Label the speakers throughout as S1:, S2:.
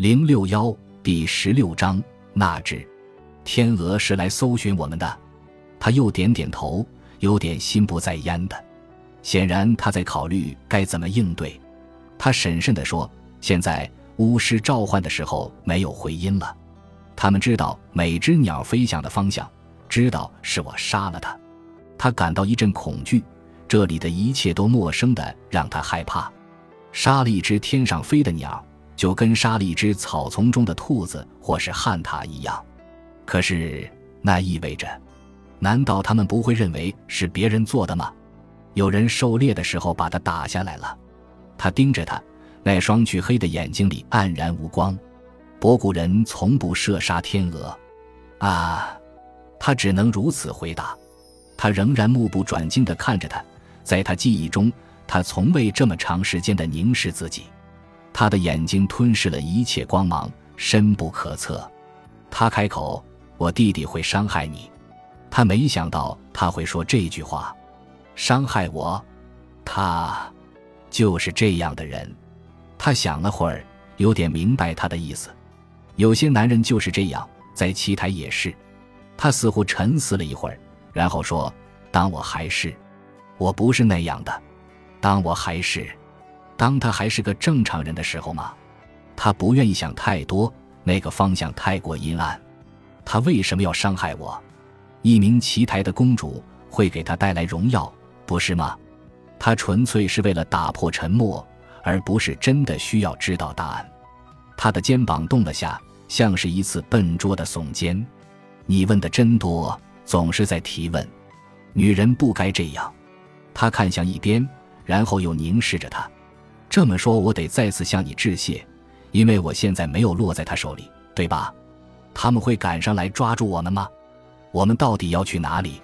S1: 零六幺第十六章纳智，天鹅是来搜寻我们的。他又点点头，有点心不在焉的。显然他在考虑该怎么应对。他审慎地说：“现在巫师召唤的时候没有回音了。他们知道每只鸟飞翔的方向，知道是我杀了他。他感到一阵恐惧，这里的一切都陌生的让他害怕。杀了一只天上飞的鸟。”就跟杀了一只草丛中的兔子或是旱獭一样，可是那意味着，难道他们不会认为是别人做的吗？有人狩猎的时候把它打下来了。他盯着他，那双黢黑的眼睛里黯然无光。博古人从不射杀天鹅，啊，他只能如此回答。他仍然目不转睛地看着他，在他记忆中，他从未这么长时间地凝视自己。他的眼睛吞噬了一切光芒，深不可测。他开口：“我弟弟会伤害你。”他没想到他会说这句话，“伤害我。”他就是这样的人。他想了会儿，有点明白他的意思。有些男人就是这样，在棋台也是。他似乎沉思了一会儿，然后说：“当我还是，我不是那样的。当我还是。”当他还是个正常人的时候吗？他不愿意想太多，那个方向太过阴暗。他为什么要伤害我？一名奇台的公主会给他带来荣耀，不是吗？他纯粹是为了打破沉默，而不是真的需要知道答案。他的肩膀动了下，像是一次笨拙的耸肩。你问的真多，总是在提问。女人不该这样。他看向一边，然后又凝视着他。这么说，我得再次向你致谢，因为我现在没有落在他手里，对吧？他们会赶上来抓住我们吗？我们到底要去哪里？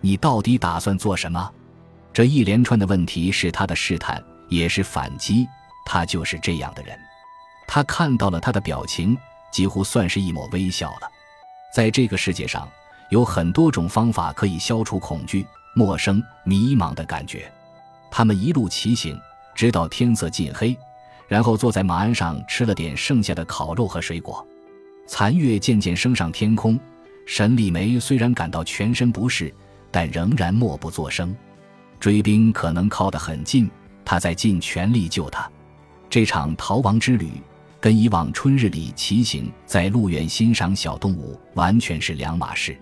S1: 你到底打算做什么？这一连串的问题是他的试探，也是反击。他就是这样的人。他看到了他的表情，几乎算是一抹微笑了。在这个世界上，有很多种方法可以消除恐惧、陌生、迷茫的感觉。他们一路骑行。直到天色近黑，然后坐在马鞍上吃了点剩下的烤肉和水果。残月渐渐升上天空，沈丽梅虽然感到全身不适，但仍然默不作声。追兵可能靠得很近，他在尽全力救他。这场逃亡之旅跟以往春日里骑行在路远欣赏小动物完全是两码事。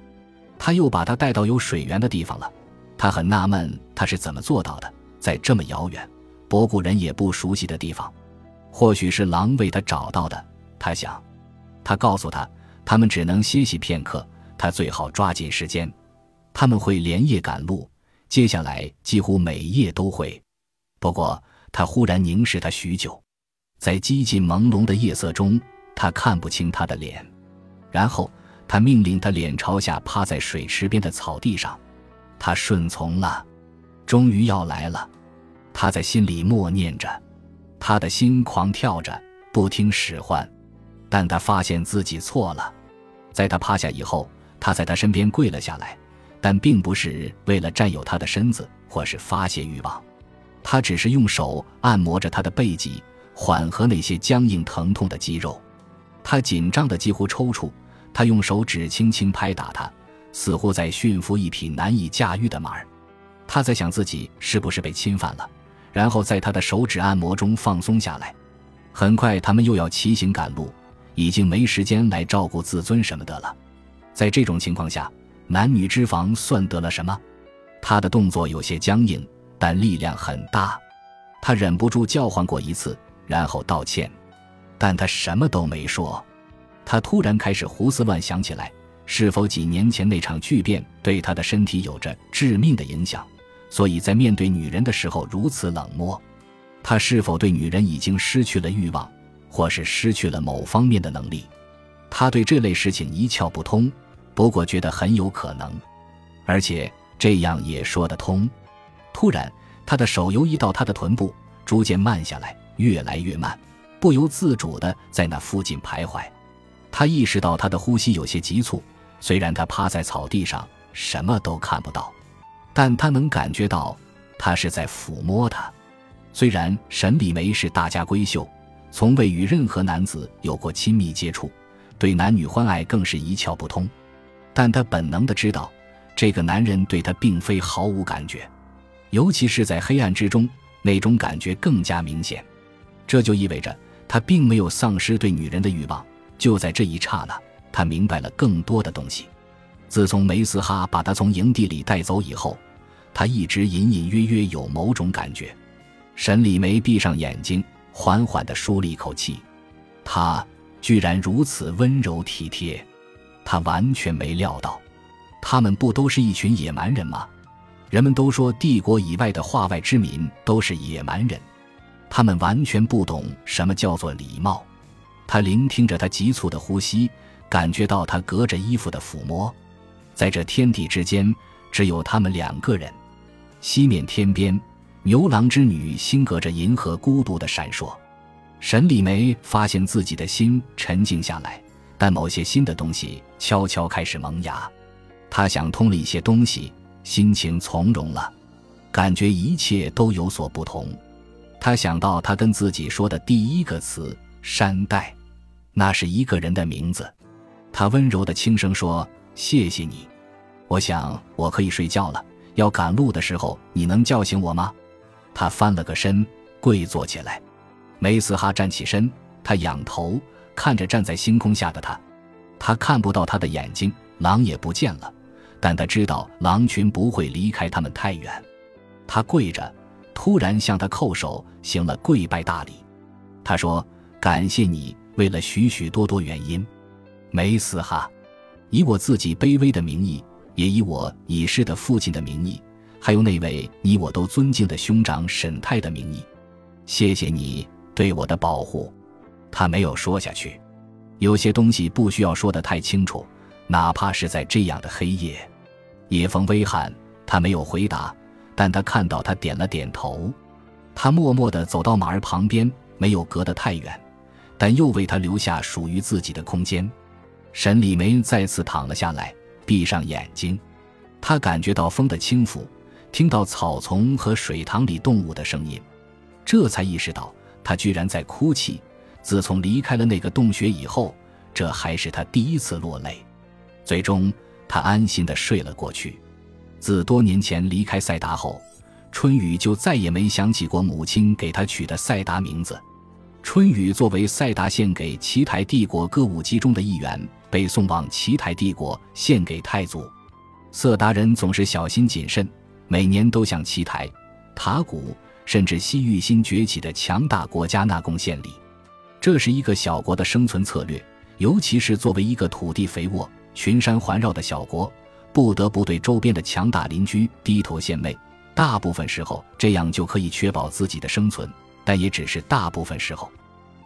S1: 他又把他带到有水源的地方了。他很纳闷，他是怎么做到的，在这么遥远。博古人也不熟悉的地方，或许是狼为他找到的。他想，他告诉他，他们只能歇息片刻，他最好抓紧时间。他们会连夜赶路，接下来几乎每夜都会。不过，他忽然凝视他许久，在几近朦胧的夜色中，他看不清他的脸。然后，他命令他脸朝下趴在水池边的草地上。他顺从了，终于要来了。他在心里默念着，他的心狂跳着，不听使唤。但他发现自己错了。在他趴下以后，他在他身边跪了下来，但并不是为了占有他的身子或是发泄欲望，他只是用手按摩着他的背脊，缓和那些僵硬疼痛的肌肉。他紧张的几乎抽搐，他用手指轻轻拍打他，似乎在驯服一匹难以驾驭的马儿。他在想自己是不是被侵犯了。然后在他的手指按摩中放松下来。很快，他们又要骑行赶路，已经没时间来照顾自尊什么的了。在这种情况下，男女之防算得了什么？他的动作有些僵硬，但力量很大。他忍不住叫唤过一次，然后道歉，但他什么都没说。他突然开始胡思乱想起来：是否几年前那场巨变对他的身体有着致命的影响？所以在面对女人的时候如此冷漠，他是否对女人已经失去了欲望，或是失去了某方面的能力？他对这类事情一窍不通，不过觉得很有可能，而且这样也说得通。突然，他的手游移到他的臀部，逐渐慢下来，越来越慢，不由自主地在那附近徘徊。他意识到他的呼吸有些急促，虽然他趴在草地上，什么都看不到。但他能感觉到，他是在抚摸她。虽然沈礼梅是大家闺秀，从未与任何男子有过亲密接触，对男女欢爱更是一窍不通。但他本能的知道，这个男人对她并非毫无感觉，尤其是在黑暗之中，那种感觉更加明显。这就意味着他并没有丧失对女人的欲望。就在这一刹那，他明白了更多的东西。自从梅斯哈把他从营地里带走以后，他一直隐隐约约有某种感觉。沈礼梅闭上眼睛，缓缓地舒了一口气。他居然如此温柔体贴，他完全没料到。他们不都是一群野蛮人吗？人们都说帝国以外的化外之民都是野蛮人，他们完全不懂什么叫做礼貌。他聆听着他急促的呼吸，感觉到他隔着衣服的抚摸。在这天地之间，只有他们两个人。西面天边，牛郎织女心隔着银河孤独的闪烁。沈丽梅发现自己的心沉静下来，但某些新的东西悄悄开始萌芽。他想通了一些东西，心情从容了，感觉一切都有所不同。他想到他跟自己说的第一个词“山代”，那是一个人的名字。他温柔的轻声说。谢谢你，我想我可以睡觉了。要赶路的时候，你能叫醒我吗？他翻了个身，跪坐起来。梅斯哈站起身，他仰头看着站在星空下的他，他看不到他的眼睛，狼也不见了，但他知道狼群不会离开他们太远。他跪着，突然向他叩首，行了跪拜大礼。他说：“感谢你，为了许许多多原因，梅斯哈。”以我自己卑微的名义，也以我已逝的父亲的名义，还有那位你我都尊敬的兄长沈泰的名义，谢谢你对我的保护。他没有说下去，有些东西不需要说得太清楚，哪怕是在这样的黑夜。夜风微寒，他没有回答，但他看到他点了点头。他默默地走到马儿旁边，没有隔得太远，但又为他留下属于自己的空间。沈礼梅再次躺了下来，闭上眼睛。他感觉到风的轻抚，听到草丛和水塘里动物的声音，这才意识到他居然在哭泣。自从离开了那个洞穴以后，这还是他第一次落泪。最终，他安心地睡了过去。自多年前离开赛达后，春雨就再也没想起过母亲给他取的赛达名字。春雨作为赛达献给奇台帝国歌舞伎中的一员。被送往奇台帝国，献给太祖。色达人总是小心谨慎，每年都向奇台、塔古，甚至西域新崛起的强大国家纳贡献礼。这是一个小国的生存策略，尤其是作为一个土地肥沃、群山环绕的小国，不得不对周边的强大邻居低头献媚。大部分时候，这样就可以确保自己的生存，但也只是大部分时候。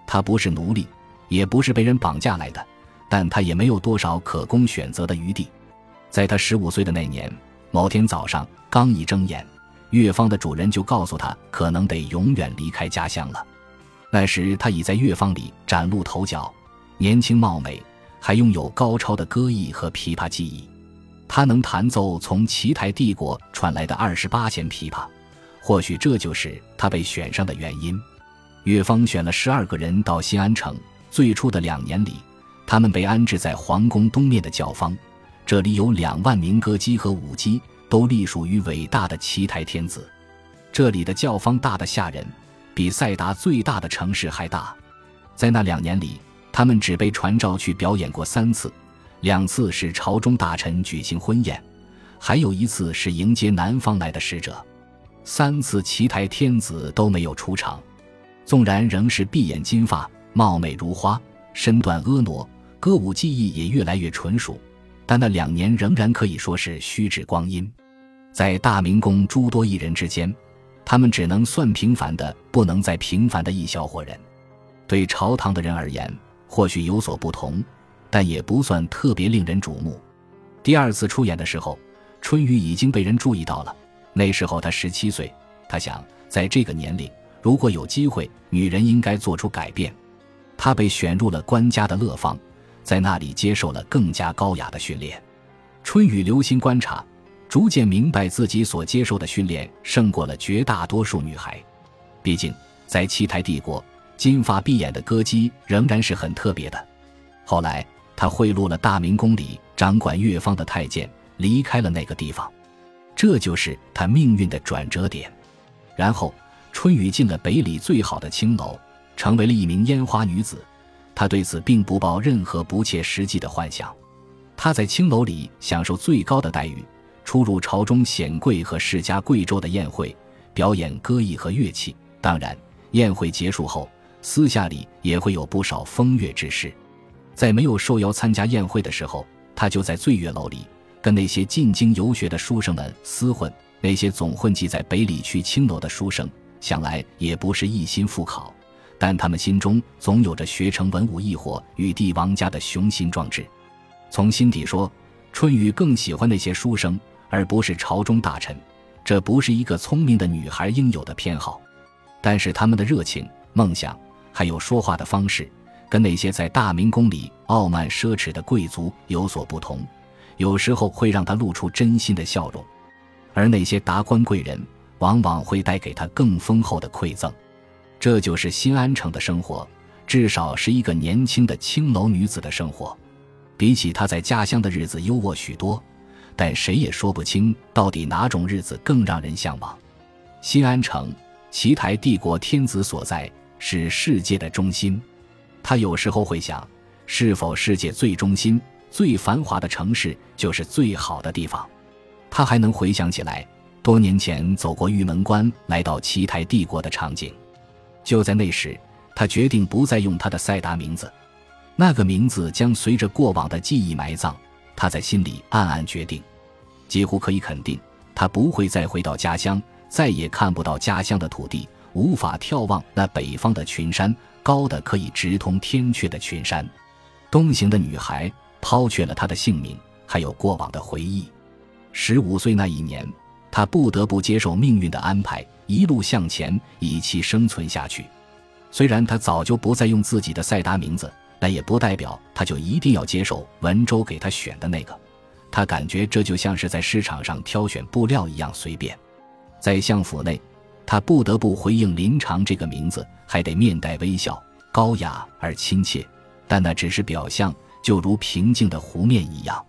S1: 他不是奴隶，也不是被人绑架来的。但他也没有多少可供选择的余地。在他十五岁的那年，某天早上刚一睁眼，乐坊的主人就告诉他，可能得永远离开家乡了。那时他已在乐坊里崭露头角，年轻貌美，还拥有高超的歌艺和琵琶技艺。他能弹奏从奇台帝国传来的二十八弦琵琶，或许这就是他被选上的原因。乐坊选了十二个人到新安城，最初的两年里。他们被安置在皇宫东面的教坊，这里有两万名歌姬和舞姬，都隶属于伟大的奇台天子。这里的教坊大得吓人，比塞达最大的城市还大。在那两年里，他们只被传召去表演过三次，两次是朝中大臣举行婚宴，还有一次是迎接南方来的使者。三次奇台天子都没有出场，纵然仍是碧眼金发，貌美如花，身段婀娜。歌舞技艺也越来越纯熟，但那两年仍然可以说是虚掷光阴。在大明宫诸多艺人之间，他们只能算平凡的，不能再平凡的一小伙人。对朝堂的人而言，或许有所不同，但也不算特别令人瞩目。第二次出演的时候，春雨已经被人注意到了。那时候他十七岁，他想，在这个年龄，如果有机会，女人应该做出改变。他被选入了官家的乐坊。在那里接受了更加高雅的训练，春雨留心观察，逐渐明白自己所接受的训练胜过了绝大多数女孩。毕竟，在七台帝国，金发碧眼的歌姬仍然是很特别的。后来，他贿赂了大明宫里掌管乐方的太监，离开了那个地方。这就是他命运的转折点。然后，春雨进了北里最好的青楼，成为了一名烟花女子。他对此并不抱任何不切实际的幻想。他在青楼里享受最高的待遇，出入朝中显贵和世家贵胄的宴会，表演歌艺和乐器。当然，宴会结束后，私下里也会有不少风月之事。在没有受邀参加宴会的时候，他就在醉月楼里跟那些进京游学的书生们厮混。那些总混迹在北里去青楼的书生，想来也不是一心赴考，但他们心中总有着学成文武一伙与帝王家的雄心壮志。从心底说，春雨更喜欢那些书生，而不是朝中大臣。这不是一个聪明的女孩应有的偏好。但是他们的热情、梦想，还有说话的方式，跟那些在大明宫里傲慢奢侈的贵族有所不同，有时候会让他露出真心的笑容。而那些达官贵人，往往会带给他更丰厚的馈赠。这就是新安城的生活，至少是一个年轻的青楼女子的生活。比起她在家乡的日子优渥许多，但谁也说不清到底哪种日子更让人向往。新安城。奇台帝国天子所在，是世界的中心。他有时候会想，是否世界最中心、最繁华的城市就是最好的地方？他还能回想起来，多年前走过玉门关，来到奇台帝国的场景。就在那时，他决定不再用他的赛达名字，那个名字将随着过往的记忆埋葬。他在心里暗暗决定，几乎可以肯定，他不会再回到家乡。再也看不到家乡的土地，无法眺望那北方的群山，高的可以直通天阙的群山。东行的女孩抛却了她的性命，还有过往的回忆。十五岁那一年，他不得不接受命运的安排，一路向前，以其生存下去。虽然他早就不再用自己的赛达名字，但也不代表他就一定要接受文州给他选的那个。他感觉这就像是在市场上挑选布料一样随便。在相府内，他不得不回应林长这个名字，还得面带微笑，高雅而亲切。但那只是表象，就如平静的湖面一样。